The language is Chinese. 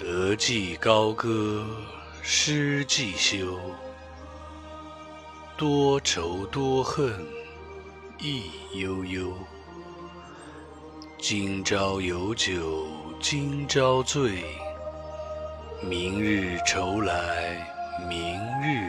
得即高歌，失即休。多愁多恨，意悠悠。今朝有酒今朝醉，明日愁来明日